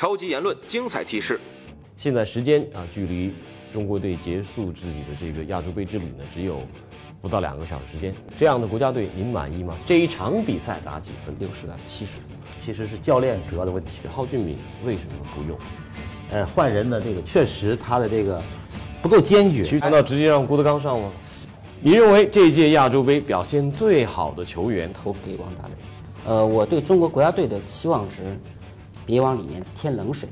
超级言论精彩提示。现在时间啊，距离中国队结束自己的这个亚洲杯之旅呢，只有不到两个小时时间。这样的国家队，您满意吗？这一场比赛打几分？六十打七十分，其实是教练主要的问题。蒿俊闵为什么不用？呃，换人的这个确实他的这个不够坚决。其实难道直接让郭德纲上吗？你认为这届亚洲杯表现最好的球员？投给王大雷。呃，我对中国国家队的期望值，别往里面添冷水。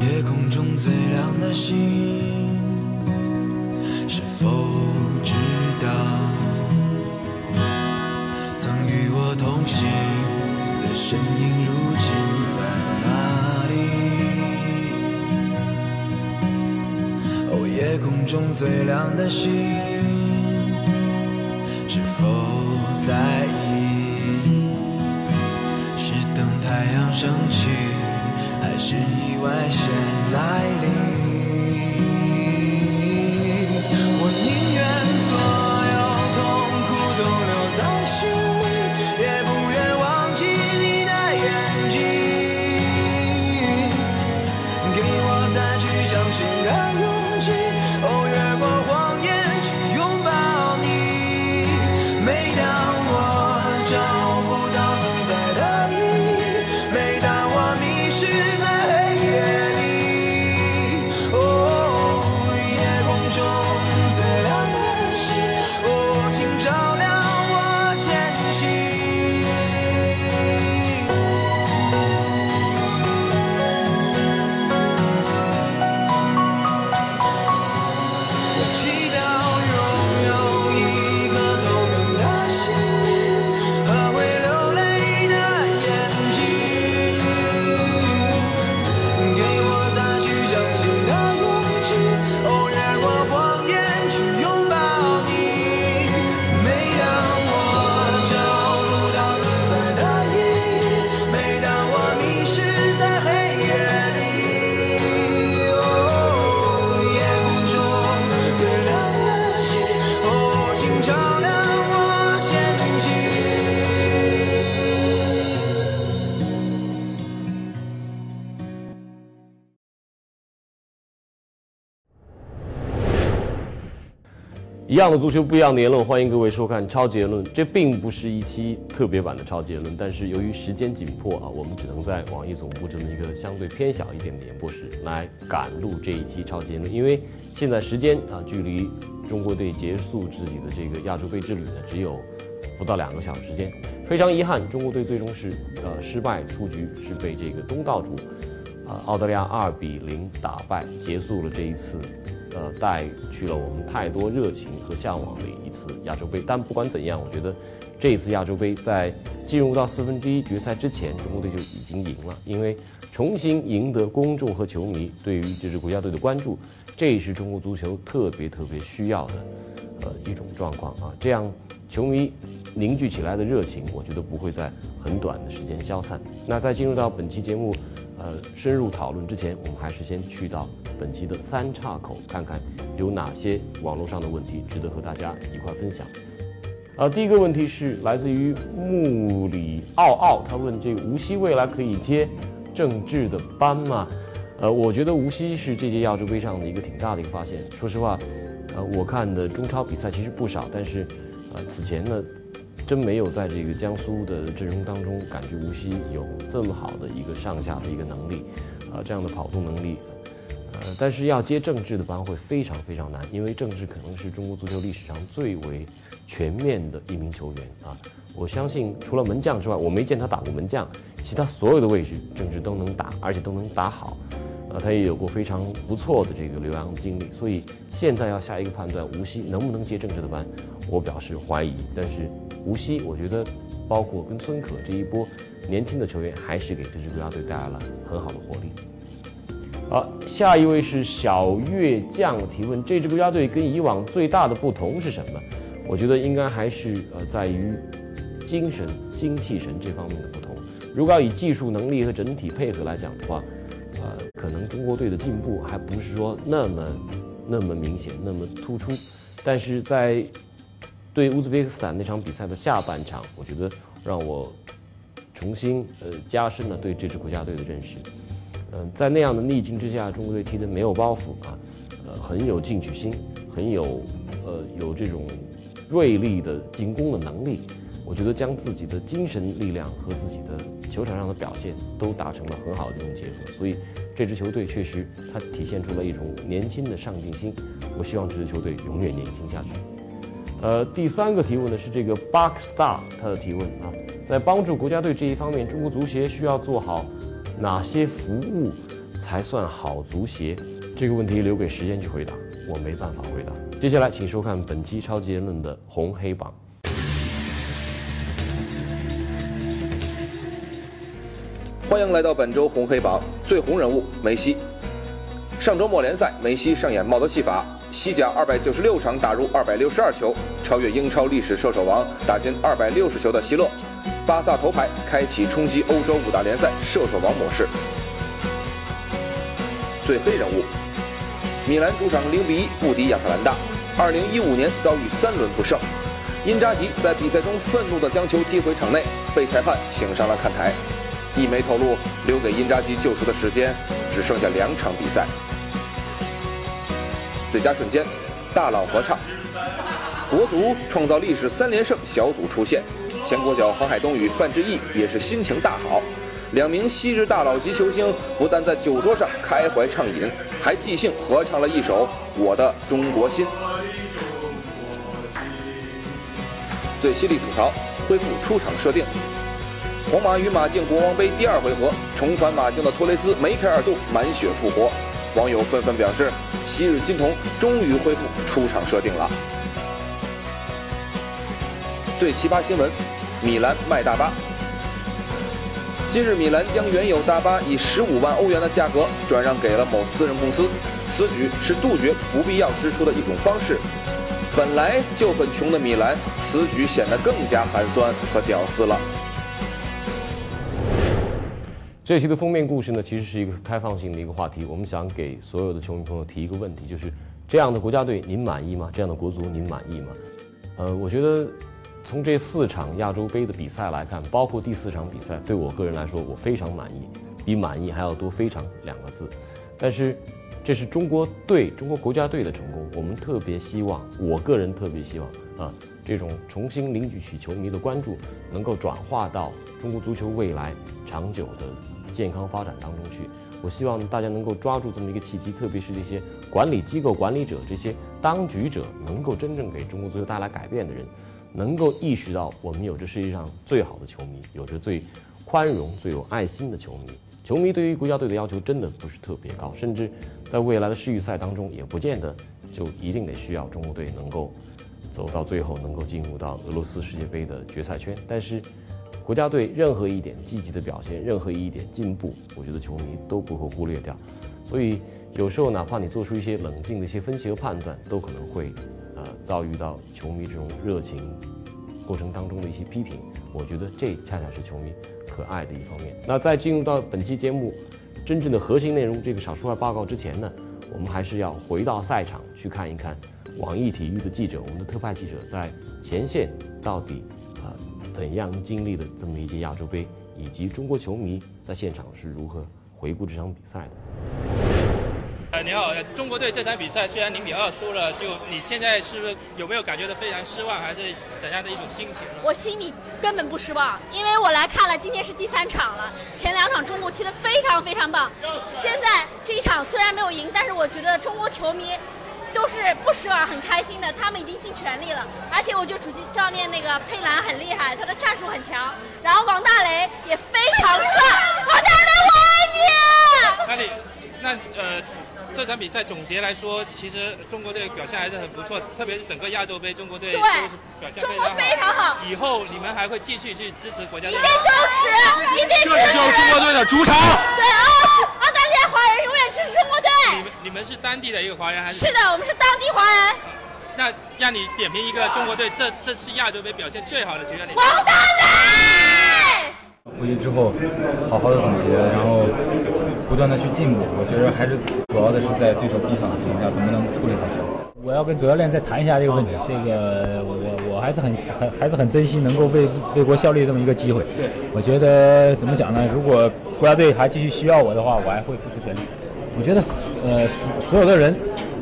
夜空中最亮的星，是否知道？曾与我同行的身影，如今在哪里？哦，夜空中最亮的星，是否在意？是等太阳升起，还是意外先来临？一样的足球，不一样的言论，欢迎各位收看《超级言论》。这并不是一期特别版的《超级言论》，但是由于时间紧迫啊，我们只能在网易总部这么一个相对偏小一点的演播室来赶录这一期《超级言论》。因为现在时间啊，距离中国队结束自己的这个亚洲杯之旅呢，只有不到两个小时时间。非常遗憾，中国队最终是呃失败出局，是被这个东道主啊澳大利亚二比零打败，结束了这一次。呃，带去了我们太多热情和向往的一次亚洲杯。但不管怎样，我觉得这一次亚洲杯在进入到四分之一决赛之前，中国队就已经赢了。因为重新赢得公众和球迷对于这支国家队的关注，这是中国足球特别特别需要的呃一种状况啊。这样球迷凝聚起来的热情，我觉得不会在很短的时间消散。那在进入到本期节目呃深入讨论之前，我们还是先去到。本期的三岔口，看看有哪些网络上的问题值得和大家一块分享。啊，第一个问题是来自于穆里奥奥，他问这个无锡未来可以接郑智的班吗？呃，我觉得无锡是这届亚洲杯上的一个挺大的一个发现。说实话，呃，我看的中超比赛其实不少，但是呃，此前呢，真没有在这个江苏的阵容当中感觉无锡有这么好的一个上下的一个能力，啊，这样的跑动能力。呃，但是要接郑智的班会非常非常难，因为郑智可能是中国足球历史上最为全面的一名球员啊！我相信除了门将之外，我没见他打过门将，其他所有的位置郑智都能打，而且都能打好。他也有过非常不错的这个留洋经历，所以现在要下一个判断，无锡能不能接正式的班，我表示怀疑。但是无锡，我觉得包括跟孙可这一波年轻的球员，还是给这支国家队带来了很好的活力。好，下一位是小月将提问：这支国家队跟以往最大的不同是什么？我觉得应该还是呃在于精神、精气神这方面的不同。如果要以技术能力和整体配合来讲的话，可能中国队的进步还不是说那么那么明显、那么突出。但是在对乌兹别克斯坦那场比赛的下半场，我觉得让我重新呃加深了对这支国家队的认识。嗯、在那样的逆境之下，中国队踢得没有包袱啊，呃，很有进取心，很有呃有这种锐利的进攻的能力。我觉得将自己的精神力量和自己的球场上的表现都达成了很好的一种结合，所以这支球队确实它体现出了一种年轻的上进心。我希望这支球队永远年轻下去。呃，第三个提问呢是这个 Buck Star 他的提问啊，在帮助国家队这一方面，中国足协需要做好哪些服务才算好足协？这个问题留给时间去回答，我没办法回答。接下来请收看本期超级言论的红黑榜。欢迎来到本周红黑榜最红人物梅西。上周末联赛，梅西上演帽子戏法，西甲二百九十六场打入二百六十二球，超越英超历史射手王打进二百六十球的希勒。巴萨头牌开启冲击欧洲五大联赛射手王模式。最黑人物，米兰主场零比一不敌亚特兰大，二零一五年遭遇三轮不胜。因扎吉在比赛中愤怒地将球踢回场内，被裁判请上了看台。一媒透露，留给因扎吉救出的时间只剩下两场比赛。最佳瞬间，大佬合唱。国足创造历史三连胜小组出线，前国脚郝海东与范志毅也是心情大好。两名昔日大佬级球星不但在酒桌上开怀畅饮，还即兴合唱了一首《我的中国心》。最犀利吐槽，恢复出场设定。皇马与马竞国王杯第二回合，重返马竞的托雷斯梅开二度，满血复活。网友纷纷表示，昔日金童终于恢复出场设定了。最奇葩新闻：米兰卖大巴。今日米兰将原有大巴以十五万欧元的价格转让给了某私人公司，此举是杜绝不必要支出的一种方式。本来就很穷的米兰，此举显得更加寒酸和屌丝了。这期的封面故事呢，其实是一个开放性的一个话题。我们想给所有的球迷朋友提一个问题，就是这样的国家队您满意吗？这样的国足您满意吗？呃，我觉得从这四场亚洲杯的比赛来看，包括第四场比赛，对我个人来说，我非常满意，比满意还要多“非常”两个字。但是，这是中国队、中国国家队的成功，我们特别希望，我个人特别希望啊，这种重新凝聚起球迷的关注，能够转化到中国足球未来长久的健康发展当中去。我希望大家能够抓住这么一个契机，特别是这些管理机构管理者、这些当局者，能够真正给中国足球带来改变的人，能够意识到我们有着世界上最好的球迷，有着最宽容、最有爱心的球迷。球迷对于国家队的要求真的不是特别高，甚至在未来的世预赛当中，也不见得就一定得需要中国队能够走到最后，能够进入到俄罗斯世界杯的决赛圈。但是，国家队任何一点积极的表现，任何一点进步，我觉得球迷都不会忽略掉。所以，有时候哪怕你做出一些冷静的一些分析和判断，都可能会呃遭遇到球迷这种热情过程当中的一些批评。我觉得这恰恰是球迷可爱的一方面。那在进入到本期节目真正的核心内容这个少数派报告之前呢，我们还是要回到赛场去看一看网易体育的记者，我们的特派记者在前线到底、怎样经历了这么一届亚洲杯，以及中国球迷在现场是如何回顾这场比赛的。呃，你好，呃中国队这场比赛虽然零比二输了，就你现在是不是有没有感觉到非常失望，还是怎样的一种心情？我心里根本不失望，因为我来看了，今天是第三场了，前两场中国踢得非常非常棒。现在这一场虽然没有赢，但是我觉得中国球迷都是不失望、很开心的，他们已经尽全力了。而且我觉得主教练那个佩兰很厉害，他的战术很强，然后王大雷也非常帅，王大雷我爱你。那你，那呃，这场比赛总结来说，其实中国队表现还是很不错，特别是整个亚洲杯，中国队都是表现中国非非常好以后你们还会继续去支持国家队一定。支持，一定支持。这就是中国队的主场。对啊，澳大利亚华人永远支持中国队。你们你们是当地的一个华人还是？是的，我们是当地华人。那让你点评一个中国队这这次亚洲杯表现最好的球员，你王大雷。回去之后好好的总结，然后不断的去进步。我觉得还是主要的是在对手逼抢的情况下，怎么能处理好球。我要跟主教练再谈一下这个问题。这个我我还是很很还是很珍惜能够为为国效力这么一个机会。对我觉得怎么讲呢？如果国家队还继续需要我的话，我还会付出全力。我觉得呃所所有的人，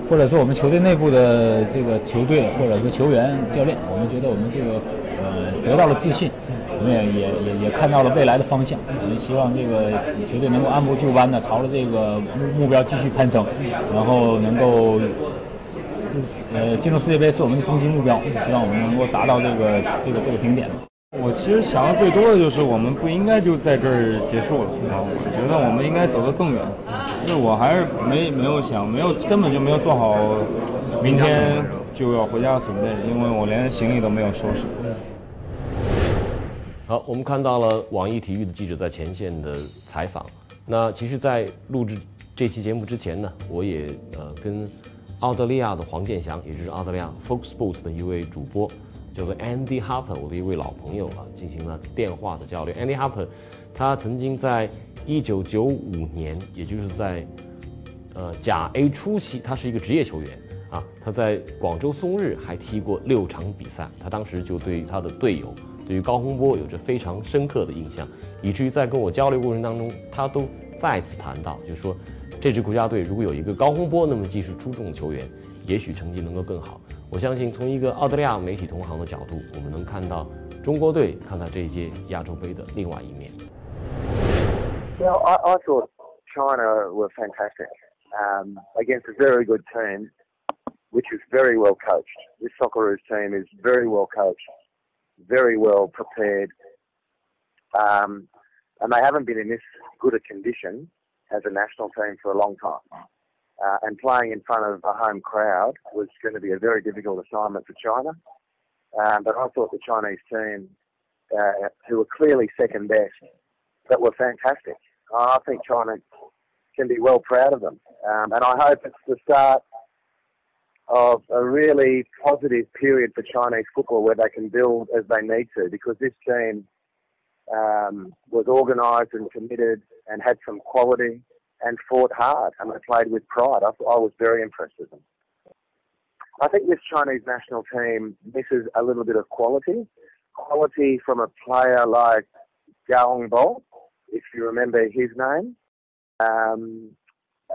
或者说我们球队内部的这个球队或者说球员、教练，我们觉得我们这个呃得到了自信，我们也也也也看到了未来的方向。我们希望这个球队能够按部就班的朝着这个目目标继续攀升，然后能够。是呃，进入世界杯是我们的终极目标，希望我们能够达到这个这个这个顶点。我其实想的最多的就是我们不应该就在这儿结束了啊！我觉得我们应该走得更远。就是我还是没没有想，没有根本就没有做好明天就要回家的准备，因为我连行李都没有收拾。好，我们看到了网易体育的记者在前线的采访。那其实，在录制这期节目之前呢，我也呃跟。澳大利亚的黄健翔，也就是澳大利亚 Fox Sports 的一位主播，叫做 Andy Harper，我的一位老朋友啊，进行了电话的交流。Andy Harper，他曾经在1995年，也就是在呃甲 A 初期，他是一个职业球员啊，他在广州松日还踢过六场比赛。他当时就对于他的队友，对于高洪波有着非常深刻的印象，以至于在跟我交流过程当中，他都再次谈到，就是说。这支国家队如果有一个高洪波那么技术出众的球员，也许成绩能够更好。我相信从一个澳大利亚媒体同行的角度，我们能看到中国队看到这一届亚洲杯的另外一面。Well, I, I thought China were fantastic um, against a very good team, which is very well coached. This Socceroos team is very well coached, very well prepared, um, and they haven't been in this good a condition as a national team for a long time. Uh, and playing in front of a home crowd was going to be a very difficult assignment for China. Um, but I thought the Chinese team, uh, who were clearly second best, but were fantastic. I think China can be well proud of them. Um, and I hope it's the start of a really positive period for Chinese football where they can build as they need to because this team um, was organised and committed and had some quality and fought hard and they played with pride. I, I was very impressed with them. I think this Chinese national team misses a little bit of quality. Quality from a player like Gao Hongbo, if you remember his name. Um,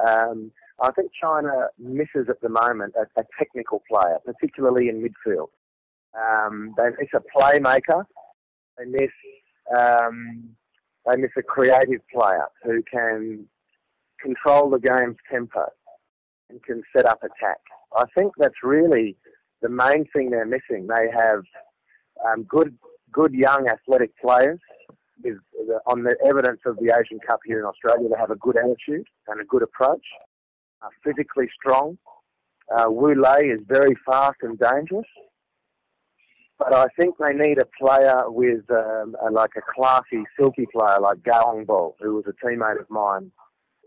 um, I think China misses at the moment a, a technical player, particularly in midfield. Um, they miss a playmaker. They miss um, they miss a creative player who can control the game's tempo and can set up attack. I think that's really the main thing they're missing. They have um, good, good young athletic players. With on the evidence of the Asian Cup here in Australia, they have a good attitude and a good approach. Uh, physically strong. Uh, Wu Lei is very fast and dangerous. But I think they need a player with um, a, like a classy, silky player like Gao Bo, who was a teammate of mine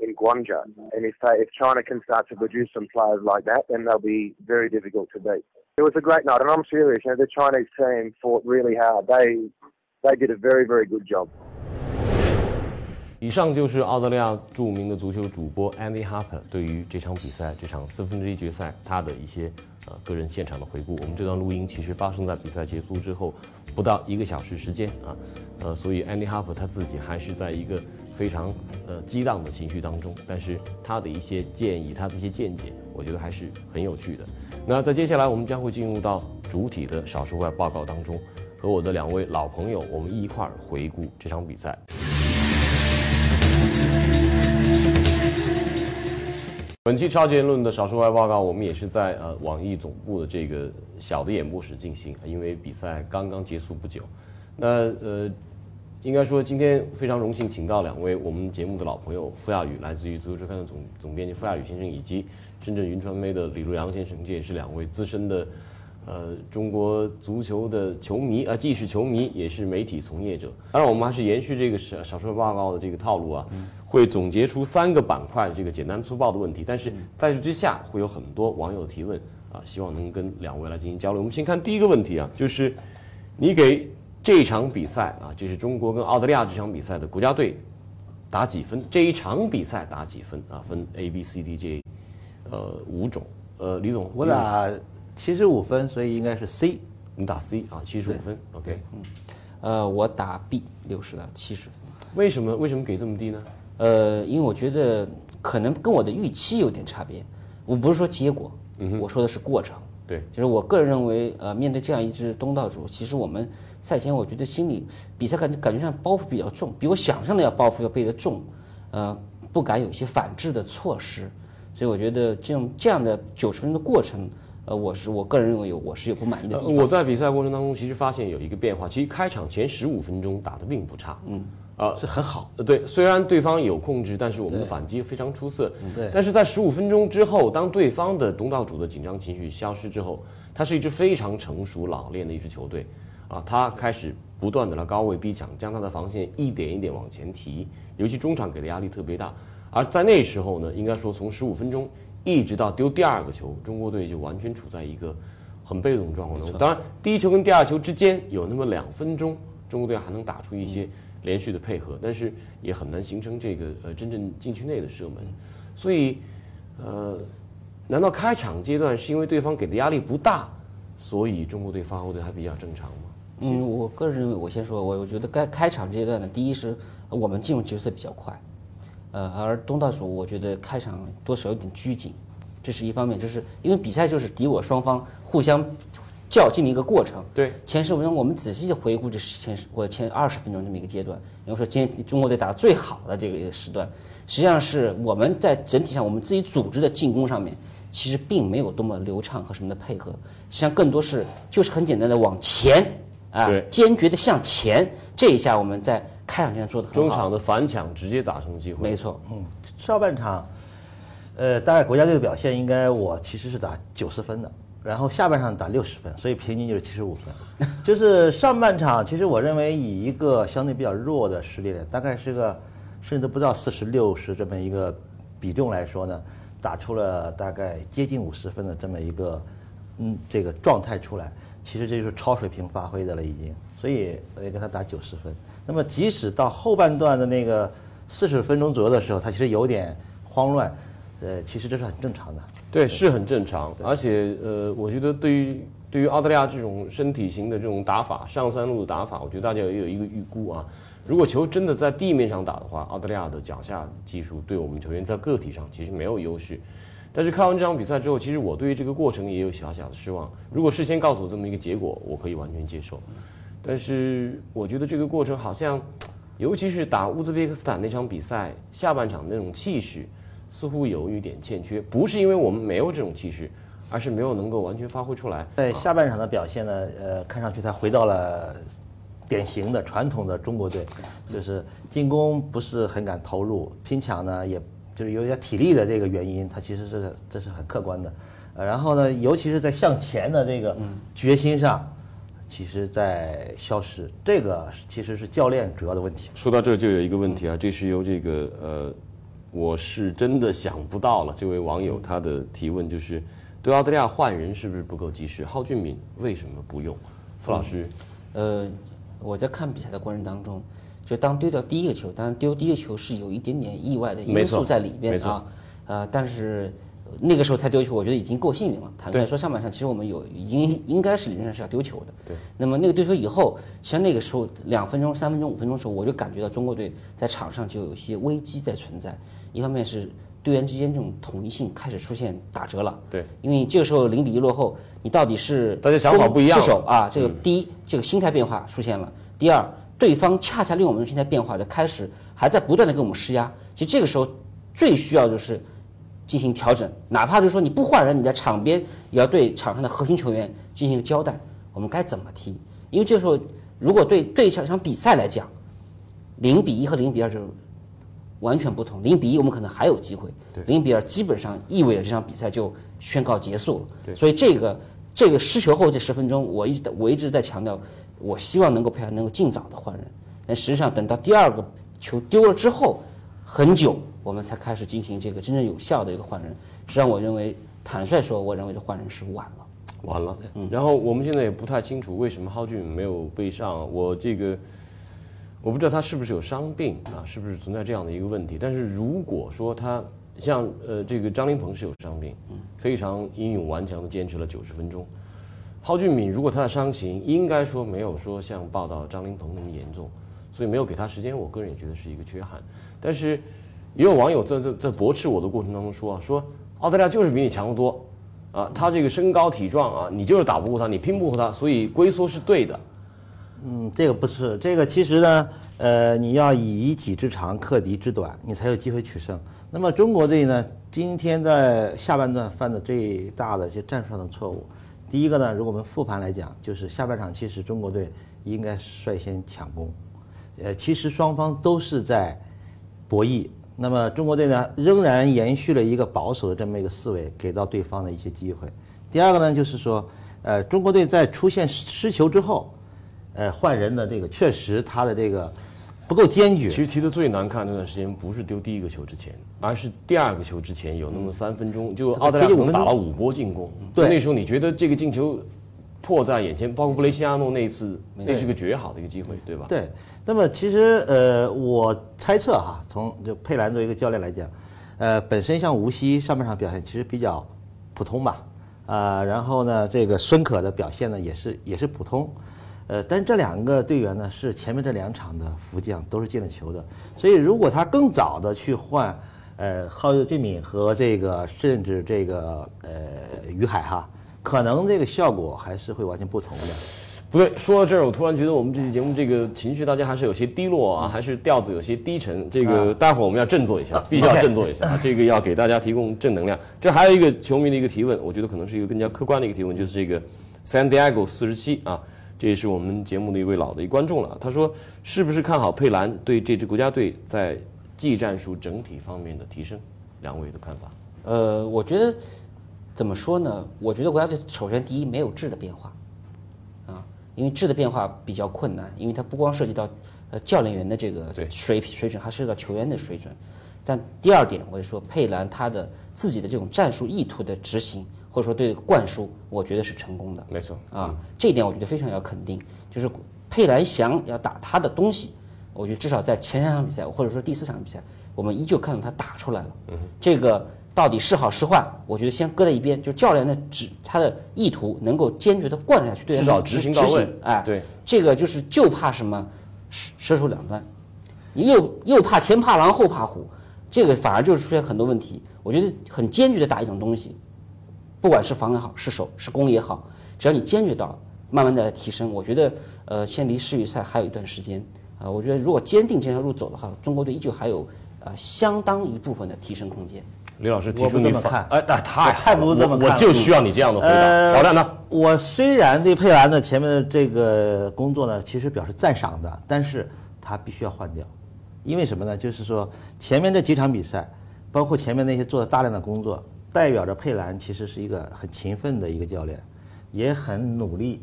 in Guangzhou. And if, they, if China can start to produce some players like that, then they'll be very difficult to beat. It was a great night, and I'm serious. You know, the Chinese team fought really hard. They they did a very very good job. 以上就是澳大利亚着名的足球主播 Andy Harper 对于这场比赛、这场四分之一决赛他的一些呃个人现场的回顾。我们这段录音其实发生在比赛结束之后不到一个小时时间啊，呃，所以 Andy Harper 他自己还是在一个 非常呃激荡的情绪当中，但是他的一些建议、他的一些见解，我觉得还是很有趣的。那在接下来我们将会进入到主体的少数外报告当中，和我的两位老朋友，我们一块儿回顾这场比赛。本期超级言论的少数外报告，我们也是在呃网易总部的这个小的演播室进行，因为比赛刚刚结束不久。那呃，应该说今天非常荣幸请到两位我们节目的老朋友，傅亚宇来自于足球周刊的总总编辑傅亚宇先生，以及深圳云传媒的李路阳先生，这也是两位资深的呃中国足球的球迷啊，既是球迷也是媒体从业者。当然，我们还是延续这个少少数报告的这个套路啊。会总结出三个板块，这个简单粗暴的问题，但是在这之下会有很多网友提问啊，希望能跟两位来进行交流。我们先看第一个问题啊，就是你给这场比赛啊，这是中国跟澳大利亚这场比赛的国家队打几分？这一场比赛打几分啊？分 A、B、C、D、J，呃，五种。呃，李总，我打七十五分，所以应该是 C。你打 C 啊，七十五分，OK。嗯呃，我打 B 六十到七十分。为什么为什么给这么低呢？呃，因为我觉得可能跟我的预期有点差别。我不是说结果，我说的是过程。对，就是我个人认为，呃，面对这样一支东道主，其实我们赛前我觉得心里比赛感觉感觉上包袱比较重，比我想象的要包袱要背得重，呃，不敢有一些反制的措施。所以我觉得这种这样的九十分钟的过程，呃，我是我个人认为有我是有不满意的地方。我在比赛过程当中其实发现有一个变化，其实开场前十五分钟打得并不差，嗯，啊，是很好。呃，对，虽然对方有控制，但是我们的反击非常出色。对。但是在十五分钟之后，当对方的东道主的紧张情绪消失之后，他是一支非常成熟老练的一支球队，啊，他开始不断的来高位逼抢，将他的防线一点一点往前提，尤其中场给的压力特别大。而在那时候呢，应该说从十五分钟一直到丢第二个球，中国队就完全处在一个很被动的状况当中。当然，第一球跟第二球之间有那么两分钟，中国队还能打出一些连续的配合，但是也很难形成这个呃真正禁区内的射门。所以，呃，难道开场阶段是因为对方给的压力不大，所以中国队发挥的还比较正常吗？嗯，我个人认为，我先说，我我觉得该开场阶段呢，第一是我们进入角色比较快。呃，而东道主我觉得开场多少有点拘谨，这是一方面，就是因为比赛就是敌我双方互相较劲的一个过程。对，前十分钟我们仔细回顾这前十或前二十分钟这么一个阶段，比如说今天中国队打的最好的这个时段，实际上是我们在整体上我们自己组织的进攻上面，其实并没有多么流畅和什么的配合，实际上更多是就是很简单的往前啊，坚决的向前，这一下我们在。开场阶段做的很好，中场的反抢直接打成机会。没错，嗯，上半场，呃，大概国家队的表现应该我其实是打九十分的，然后下半场打六十分，所以平均就是七十五分。就是上半场，其实我认为以一个相对比较弱的实力，大概是个甚至不到四十六十这么一个比重来说呢，打出了大概接近五十分的这么一个嗯这个状态出来，其实这就是超水平发挥的了已经，所以我也给他打九十分。那么，即使到后半段的那个四十分钟左右的时候，他其实有点慌乱，呃，其实这是很正常的。对，是很正常。而且，呃，我觉得对于对于澳大利亚这种身体型的这种打法，上三路的打法，我觉得大家也有一个预估啊。如果球真的在地面上打的话，澳大利亚的脚下技术对我们球员在个体上其实没有优势。但是看完这场比赛之后，其实我对于这个过程也有小小的失望。如果事先告诉我这么一个结果，我可以完全接受。但是我觉得这个过程好像，尤其是打乌兹别克斯坦那场比赛下半场那种气势，似乎有一点欠缺。不是因为我们没有这种气势，而是没有能够完全发挥出来。在下半场的表现呢，呃，看上去他回到了典型的传统的中国队，就是进攻不是很敢投入，拼抢呢，也就是有点体力的这个原因，他其实是这是很客观的。呃，然后呢，尤其是在向前的这个决心上。其实，在消失，这个其实是教练主要的问题。说到这儿，就有一个问题啊，这是由这个呃，我是真的想不到了。这位网友他的提问就是，对澳大利亚换人是不是不够及时？蒿俊闵为什么不用？傅老师，呃，我在看比赛的过程当中，就当丢掉第一个球，当然丢第一个球是有一点点意外的因素在里面啊，呃，但是。那个时候才丢球，我觉得已经够幸运了。坦白说，上半场其实我们有已经应该是理论上是要丢球的。对。那么那个丢球以后，其实那个时候两分钟、三分钟、五分钟的时候，我就感觉到中国队在场上就有一些危机在存在。一方面是队员之间这种统一性开始出现打折了。对。因为这个时候零比一落后，你到底是大家想法不一样，失手啊？这个第一，这个心态变化出现了；第二，对方恰恰利用我们的心态变化，就开始还在不断的给我们施压。其实这个时候最需要就是。进行调整，哪怕就是说你不换人，你在场边也要对场上的核心球员进行一个交代，我们该怎么踢？因为这时候如果对对这场比赛来讲，零比一和零比二就完全不同。零比一我们可能还有机会，零比二基本上意味着这场比赛就宣告结束了。所以这个这个失球后这十分钟，我一直我一直在强调，我希望能够培养能够尽早的换人。但实际上等到第二个球丢了之后，很久。我们才开始进行这个真正有效的一个换人，实际上我认为，坦率说，我认为这换人是晚了。晚了。然后我们现在也不太清楚为什么蒿俊闵没有被上，我这个我不知道他是不是有伤病啊，是不是存在这样的一个问题。但是如果说他像呃这个张琳芃是有伤病，非常英勇顽强的坚持了九十分钟。蒿俊闵如果他的伤情应该说没有说像报道张琳芃那么严重，所以没有给他时间，我个人也觉得是一个缺憾。但是也有网友在在在驳斥我的过程当中说啊，说澳大利亚就是比你强得多，啊，他这个身高体壮啊，你就是打不过他，你拼不过他，所以龟缩是对的。嗯，这个不是，这个其实呢，呃，你要以己之长克敌之短，你才有机会取胜。那么中国队呢，今天在下半段犯的最大的一些战术上的错误，第一个呢，如果我们复盘来讲，就是下半场其实中国队应该率先抢攻，呃，其实双方都是在博弈。那么中国队呢，仍然延续了一个保守的这么一个思维，给到对方的一些机会。第二个呢，就是说，呃，中国队在出现失球之后，呃，换人的这个确实他的这个不够坚决。其实踢得最难看那段时间，不是丢第一个球之前，而是第二个球之前有那么三分钟，就澳大利亚可能打了五波进攻。对那时候你觉得这个进球迫在眼前，包括布雷西亚诺那一次，那是个绝好的一个机会，对吧？对，那么其实呃，我猜测哈，从就佩兰作为一个教练来讲，呃，本身像无锡上半场表现其实比较普通吧，啊、然后呢，这个孙可的表现呢也是也是普通，呃，但这两个队员呢是前面这两场的福将都是进了球的，所以如果他更早的去换，呃，蒿俊闵和这个甚至这个呃于海哈，可能这个效果还是会完全不同的。不对，说到这儿，我突然觉得我们这期节目这个情绪大家还是有些低落啊，还是调子有些低沉。这个待会儿我们要振作一下，必须要振作一下，这个要给大家提供正能量。这还有一个球迷的一个提问，我觉得可能是一个更加客观的一个提问，就是这个 San Diego 四十七啊，这也是我们节目的一位老的一观众了。他说，是不是看好佩兰对这支国家队在技战术整体方面的提升？两位的看法？呃，我觉得怎么说呢？我觉得国家队首先第一没有质的变化，啊，因为质的变化比较困难，因为它不光涉及到呃教练员的这个水平水准，还涉及到球员的水准。但第二点，我就说佩兰他的自己的这种战术意图的执行，或者说对灌输，我觉得是成功的。没错啊，这一点我觉得非常要肯定，就是佩兰想要打他的东西，我觉得至少在前三场比赛，或者说第四场比赛，我们依旧看到他打出来了。嗯这个到底是好是坏，我觉得先搁在一边，就教练的指他的意图能够坚决的灌下去，对至少执行到位哎，对，这个就是就怕什么蛇蛇手两端，你又又怕前怕狼后怕虎，这个反而就是出现很多问题。我觉得很坚决的打一种东西，不管是防也好，是守是攻也好，只要你坚决到，慢慢的提升，我觉得呃，现在离世预赛还有一段时间啊、我觉得如果坚定这条路走的话，中国队依旧还有呃相当一部分的提升空间。李老师提我出你反不这么看哎，那太我太不这么看我我就需要你这样的回答。呃挑战呢？我虽然对佩兰的前面的这个工作呢，其实表示赞赏的，但是他必须要换掉，因为什么呢？就是说前面这几场比赛，包括前面那些做了大量的工作，代表着佩兰其实是一个很勤奋的一个教练，也很努力。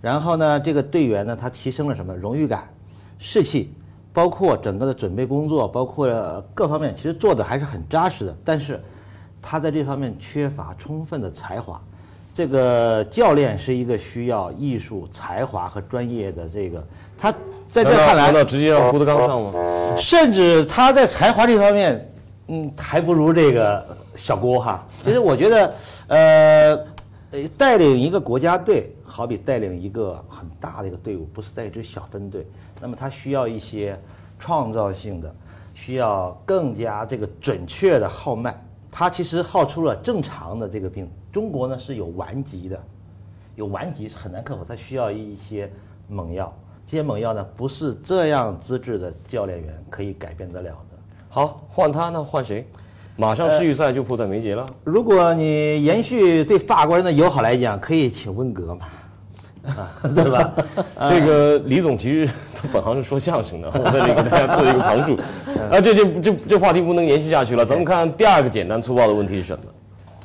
然后呢，这个队员呢，他提升了什么荣誉感、士气，包括整个的准备工作，包括各方面，其实做的还是很扎实的。但是他在这方面缺乏充分的才华。这个教练是一个需要艺术、才华和专业的这个，他在这看来难道直接让郭德纲上吗？甚至他在才华这方面，嗯，还不如这个小郭哈。其实我觉得，呃，呃，带领一个国家队，好比带领一个很大的一个队伍，不是在一支小分队，那么他需要一些创造性的，需要更加这个准确的号脉。他其实号出了正常的这个病。中国呢是有顽疾的，有顽疾是很难克服，它需要一些猛药。这些猛药呢，不是这样资质的教练员可以改变得了的。好，换他那换谁？马上世预赛就迫在眉睫了。如果你延续对法国人的友好来讲，可以请温格嘛，啊，对吧？这个李总其实他本行是说相声的，我在这里给大家做一个旁述。啊，这这这这话题不能延续下去了，咱们看第二个简单粗暴的问题是什么？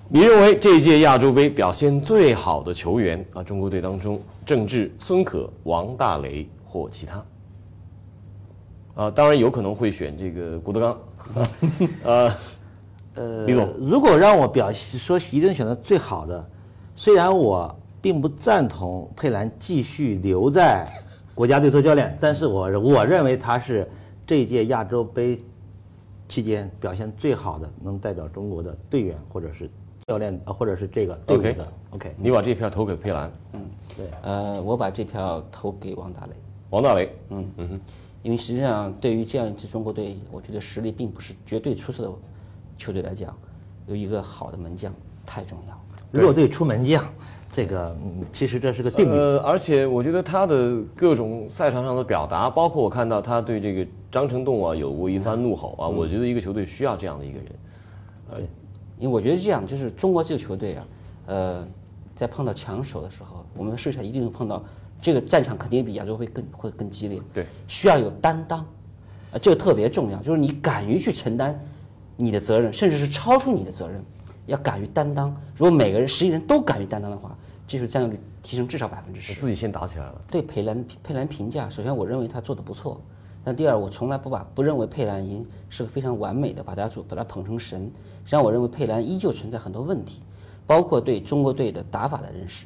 你认为这届亚洲杯表现最好的球员啊，中国队当中，郑智、孙可、王大雷或其他？啊，当然有可能会选这个郭德纲。呃，呃，李总如果让我表说一定选择最好的，虽然我并不赞同佩兰继续留在国家队做教练，但是我我认为他是这届亚洲杯期间表现最好的，能代表中国的队员或者是教练，啊或者是这个队伍的。OK，你把这票投给佩兰，嗯，对呃，我把这票投给王大雷。王大雷，嗯嗯哼，因为实际上对于这样一支中国队，我觉得实力并不是绝对出色的球队来讲，有一个好的门将太重要。弱队出门将，这个嗯其实这是个定律。呃，而且我觉得他的各种赛场上的表达，包括我看到他对这个张成栋啊有过一番怒吼啊，我觉得一个球队需要这样的一个人。因为我觉得这样，就是中国这个球队啊，呃，在碰到强手的时候，我们的世界赛一定会碰到这个战场，肯定比亚洲会更会更激烈。对，需要有担当，啊，这个特别重要，就是你敢于去承担你的责任，甚至是超出你的责任，要敢于担当。如果每个人十一人都敢于担当的话，这时候战斗力提升至少百分之十。自己先打起来了。对佩兰佩兰评价，首先我认为他做的不错，那第二我从来不把不认为佩兰已经是个非常完美的，把他做把他捧成神。实际上我认为佩兰依旧存在很多问题，包括对中国队的打法的认识，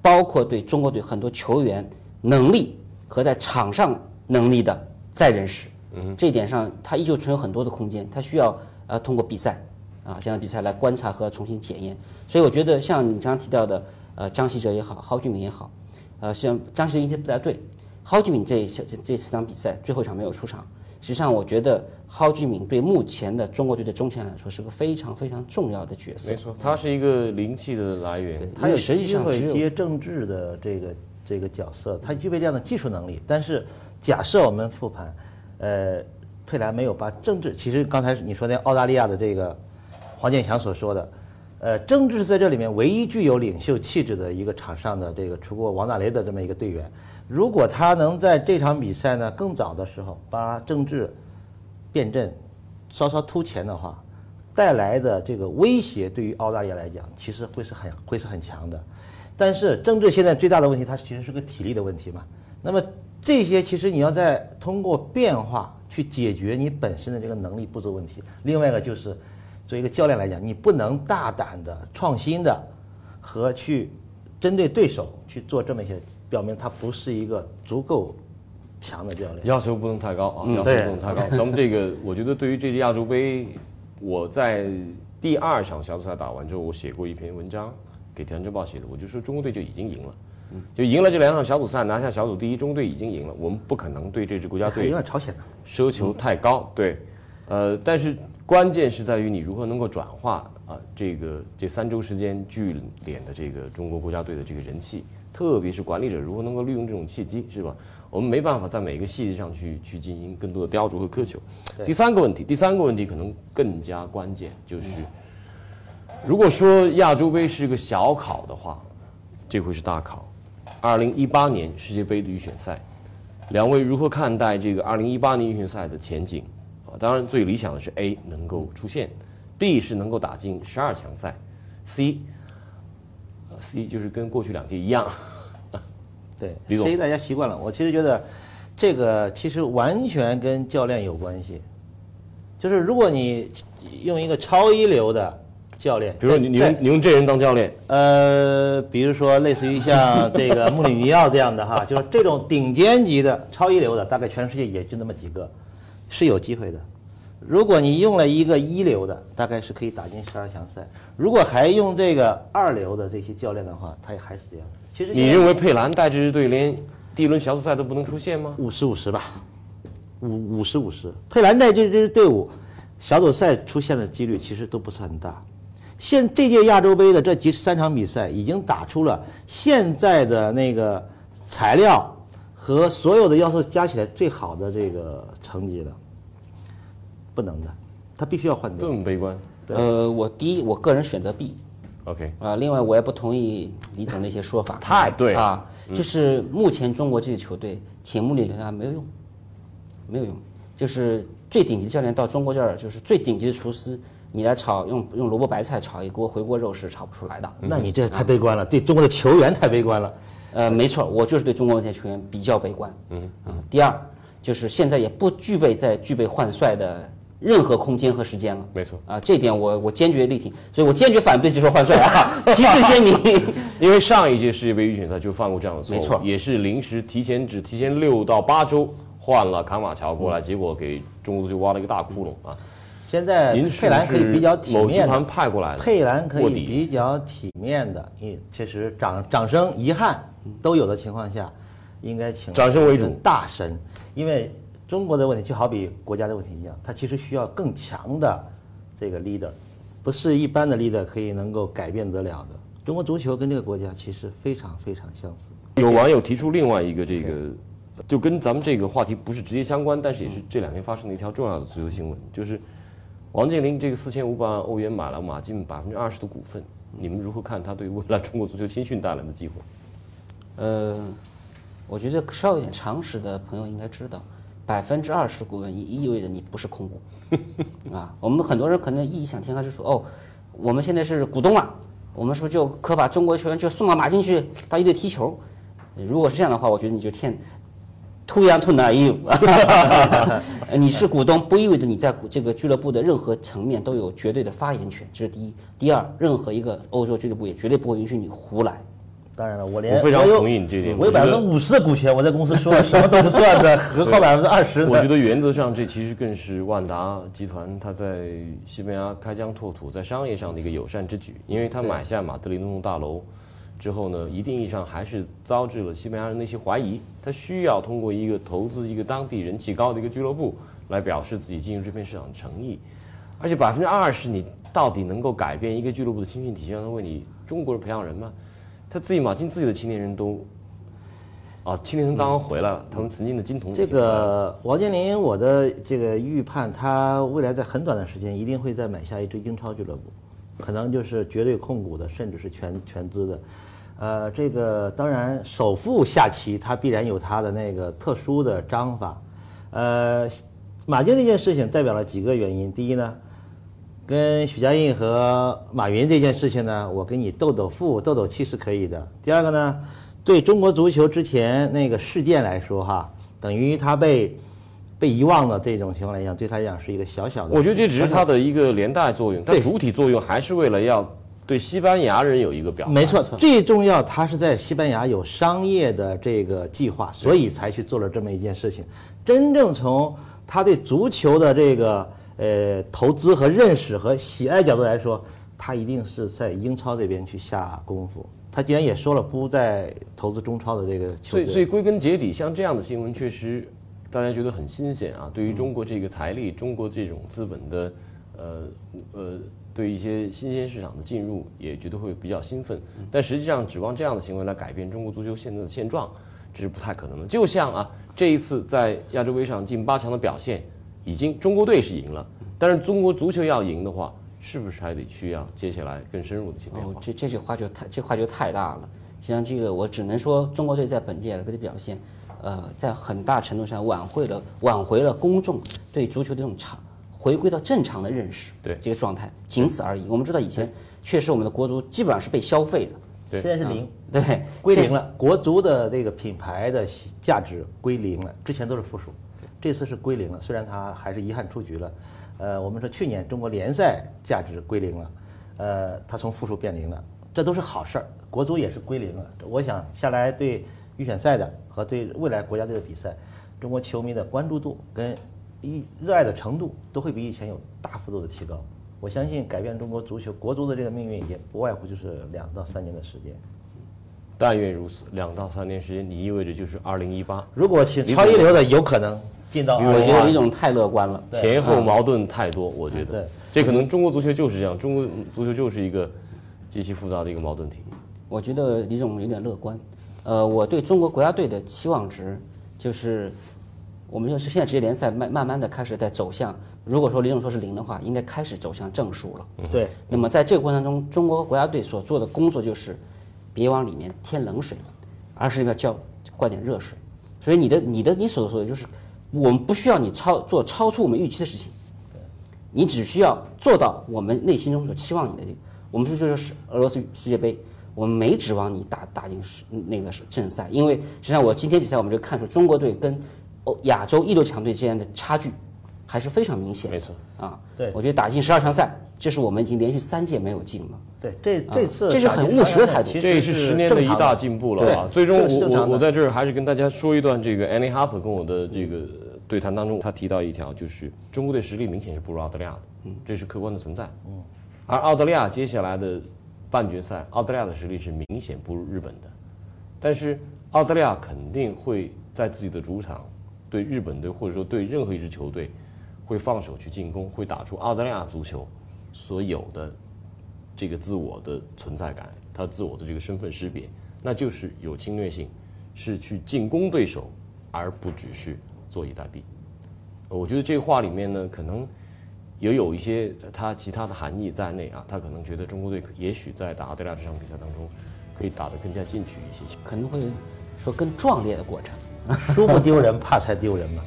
包括对中国队很多球员能力和在场上能力的再认识。嗯，这一点上他依旧存有很多的空间，他需要呃通过比赛啊这样的比赛来观察和重新检验。所以我觉得像你刚刚提到的呃张稀哲也好，蒿俊闵也好，呃像张稀哲一直不在队，蒿俊闵这这这四场比赛最后一场没有出场。实际上，我觉得蒿俊闵对目前的中国队的中前来说是个非常非常重要的角色。没错，他是一个灵气的来源。他有实际上只有接政治的这个这个角色，他具备这样的技术能力。但是假设我们复盘，呃，佩兰没有把政治，其实刚才你说那澳大利亚的这个黄健翔所说的，呃，政治是在这里面唯一具有领袖气质的一个场上的这个，除过王大雷的这么一个队员。如果他能在这场比赛呢更早的时候把政治变阵稍稍突前的话，带来的这个威胁对于澳大利亚来讲，其实会是很会是很强的。但是政治现在最大的问题，它其实是个体力的问题嘛。那么这些其实你要在通过变化去解决你本身的这个能力不足问题。另外一个就是，作为一个教练来讲，你不能大胆的、创新的和去针对对手去做这么一些，表明他不是一个足够强的教练。要求不能太高啊，嗯要求不能太高。咱们这个，我觉得对于这届亚洲杯，我在第二场小组赛打完之后，我写过一篇文章给《天津报》写的，我就说中国队就已经赢了，就赢了这两场小组赛，拿下小组第一，中国队已经赢了。我们不可能对这支国家队有点朝鲜的。奢求太高，对，呃，但是关键是在于你如何能够转化啊这个这三周时间聚敛的这个中国国家队的这个人气，特别是管理者如何能够利用这种契机，是吧？我们没办法在每个细节上去去进行更多的雕琢和苛求。第三个问题，第三个问题可能更加关键，就是如果说亚洲杯是个小考的话，这回是大考。二零一八年世界杯的预选赛，两位如何看待这个二零一八年预选赛的前景？啊，当然最理想的是 A 能够出现，B 是能够打进十二强赛，C，呃 C 就是跟过去两届一样，对，C 大家习惯了。我其实觉得，这个其实完全跟教练有关系。就是如果你用一个超一流的教练，比如说你你用你用这人当教练，呃，比如说类似于像这个穆里尼奥这样的哈，就是这种顶尖级的、超一流的，大概全世界也就那么几个，是有机会的。如果你用了一个一流的，大概是可以打进十二强赛。如果还用这个二流的这些教练的话，他也还是这样。其实你认为佩兰带这支队连第一轮小组赛都不能出线吗？五十五十吧，五五十五十。佩兰带这支队伍，小组赛出现的几率其实都不是很大。现这届亚洲杯的这几三场比赛，已经打出了现在的那个材料和所有的要素加起来最好的这个成绩了。不能的，他必须要换这掉。么悲观呃，我第一，我个人选择 B。？OK，啊，另外我也不同意李总那些说法，太 对啊，就是目前中国这支球队，请穆里尼奥没有用，没有用，就是最顶级教练到中国这儿，就是最顶级的厨师，你来炒用用萝卜白菜炒一锅回锅肉是炒不出来的。那你这太悲观了，对中国的球员太悲观了。呃，没错，我就是对中国问题球员比较悲观。嗯啊，第二就是现在也不具备在具备换帅的任何空间和时间了。没错。啊，这点我我坚决力挺，所以我坚决反对接受换帅啊，旗帜鲜明。因为上一届世界杯预选赛就犯过这样的错误，没错。也是临时提前只提前六到八周换了卡马乔过来，结果给中国足球挖了一个大窟窿啊。现在佩兰可以比较体面的，某集团派过来的，佩兰可以比较体面的，你其实掌掌声、遗憾都有的情况下，应该请掌声为主。大神，因为中国的问题就好比国家的问题一样，它其实需要更强的这个 leader，不是一般的 leader 可以能够改变得了的。中国足球跟这个国家其实非常非常相似。有网友提出另外一个这个，就跟咱们这个话题不是直接相关，但是也是这两天发生的一条重要的足球新闻，就是王健林这个四千五百万欧元买了马竞百分之二十的股份，你们如何看他对未来中国足球青训带来的机会？呃，我觉得稍有点常识的朋友应该知道，百分之二十股份意意味着你不是控股 啊。我们很多人可能异想天开，就说哦，我们现在是股东了，我们是不是就可把中国球员就送到马竞去当一队踢球？如果是这样的话，我觉得你就天 too young too naive，你是股东不意味着你在这个俱乐部的任何层面都有绝对的发言权，这是第一。第二，任何一个欧洲俱乐部也绝对不会允许你胡来。当然了，我连我非常同意你这点我有百分之五十的股权，我在公司说了什么都不算的，何况百分之二十的。我觉得原则上这其实更是万达集团它在西班牙开疆拓土，在商业上的一个友善之举，因为它买下马德里那栋大楼之后呢，一定意义上还是遭致了西班牙人的一些怀疑，他需要通过一个投资一个当地人气高的一个俱乐部来表示自己进入这片市场的诚意，而且百分之二十你到底能够改变一个俱乐部的青训体系，让他为你中国人培养人吗？他自己马竞自己的青年人都。啊，青年人刚刚回来了，他们曾经的金童这个王健林，我的这个预判，他未来在很短的时间一定会再买下一支英超俱乐部，可能就是绝对控股的，甚至是全全资的。呃，这个当然首富下棋，他必然有他的那个特殊的章法。呃，马竞这件事情代表了几个原因，第一呢，跟许家印和马云这件事情呢，我跟你斗斗富、斗斗气是可以的。第二个呢，对中国足球之前那个事件来说，哈，等于他被被遗忘的这种情况来讲，对他来讲是一个小小的。我觉得这只是他的一个连带作用，但主体作用还是为了要对西班牙人有一个表达。没错，最重要，他是在西班牙有商业的这个计划，所以才去做了这么一件事情。真正从他对足球的这个呃投资和认识和喜爱角度来说，他一定是在英超这边去下功夫。他既然也说了不再投资中超的这个球所以，队，所以归根结底，像这样的新闻确实大家觉得很新鲜啊。对于中国这个财力、中国这种资本的呃呃，对一些新鲜市场的进入，也觉得会比较兴奋。但实际上，指望这样的行为来改变中国足球现在的现状，这是不太可能的。就像啊，这一次在亚洲杯上进八强的表现，已经中国队是赢了，但是中国足球要赢的话，是不是还得需要接下来更深入的一些变化？哦，这这句话就太这话就太大了。实际上，这个我只能说，中国队在本届的表现，呃，在很大程度上挽回了挽回了公众对足球的这种常回归到正常的认识，对这个状态，仅此而已。我们知道以前确实我们的国足基本上是被消费的，对现在是零，对，归零了。国足的这个品牌的价值归零了，之前都是负数，这次是归零了。虽然他还是遗憾出局了，呃，我们说去年中国联赛价值归零了，呃，他从负数变零了，这都是好事儿。国足也是归零了。我想下来对预选赛的和对未来国家队的比赛，中国球迷的关注度跟一热爱的程度都会比以前有大幅度的提高。我相信改变中国足球国足的这个命运，也不外乎就是两到三年的时间。但愿如此，两到三年时间，你意味着就是二零一八。如果请超一流的，有可能进到我觉得李总太乐观了。前后矛盾太多，我觉对得这可能中国足球就是这样，中国足球就是一个极其复杂的一个矛盾体。我觉得李总有点乐观。呃，我对中国国家队的期望值就是，我们就是现在职业联赛慢慢慢的开始在走向，如果说李总说是零的话，应该开始走向正数了。对，那么在这个过程中，中国国家队所做的工作就是，别往里面添冷水，而是应该叫灌点热水。所以你的你的你所说的就是，我们不需要你超做超出我们预期的事情，你只需要做到我们内心中所期望你的这个。我们说这就是俄罗斯世界杯，我们没指望你打打进那个世正赛，因为实际上我今天比赛我们就看出中国队跟欧亚洲一流强队之间的差距还是非常明显。没错啊，对我觉得打进十二强赛，这是我们已经连续三届没有进了。对，这这次啊这是很务实的态度这也是十年的一大进步了啊！最终我我我在这儿还是跟大家说一段这个 Annie Harper 跟我的这个对谈当中，他提到一条，就是中国队实力明显是不如澳大利亚的，嗯，这是客观的存在，嗯，而澳大利亚接下来的半决赛，澳大利亚的实力是明显不如日本的，但是澳大利亚肯定会在自己的主场对日本队或者说对任何一支球队会放手去进攻，会打出澳大利亚足球所有的这个自我的存在感，他自我的这个身份识别，那就是有侵略性，是去进攻对手，而不只是坐以待毙。我觉得这个话里面呢，可能也有一些他其他的含义在内啊。他可能觉得中国队也许在打澳大利亚这场比赛当中，可以打得更加进取一些。可能会说更壮烈的过程。输不丢人，怕才丢人嘛。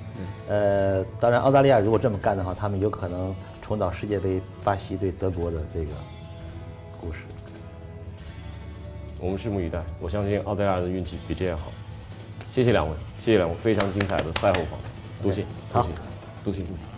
呃，当然，澳大利亚如果这么干的话，他们有可能重蹈世界杯巴西对德国的这个故事。我们拭目以待。我相信澳大利亚人的运气比这样好。谢谢两位，谢谢两位非常精彩的赛后访谈，多谢，多谢，多谢，多谢。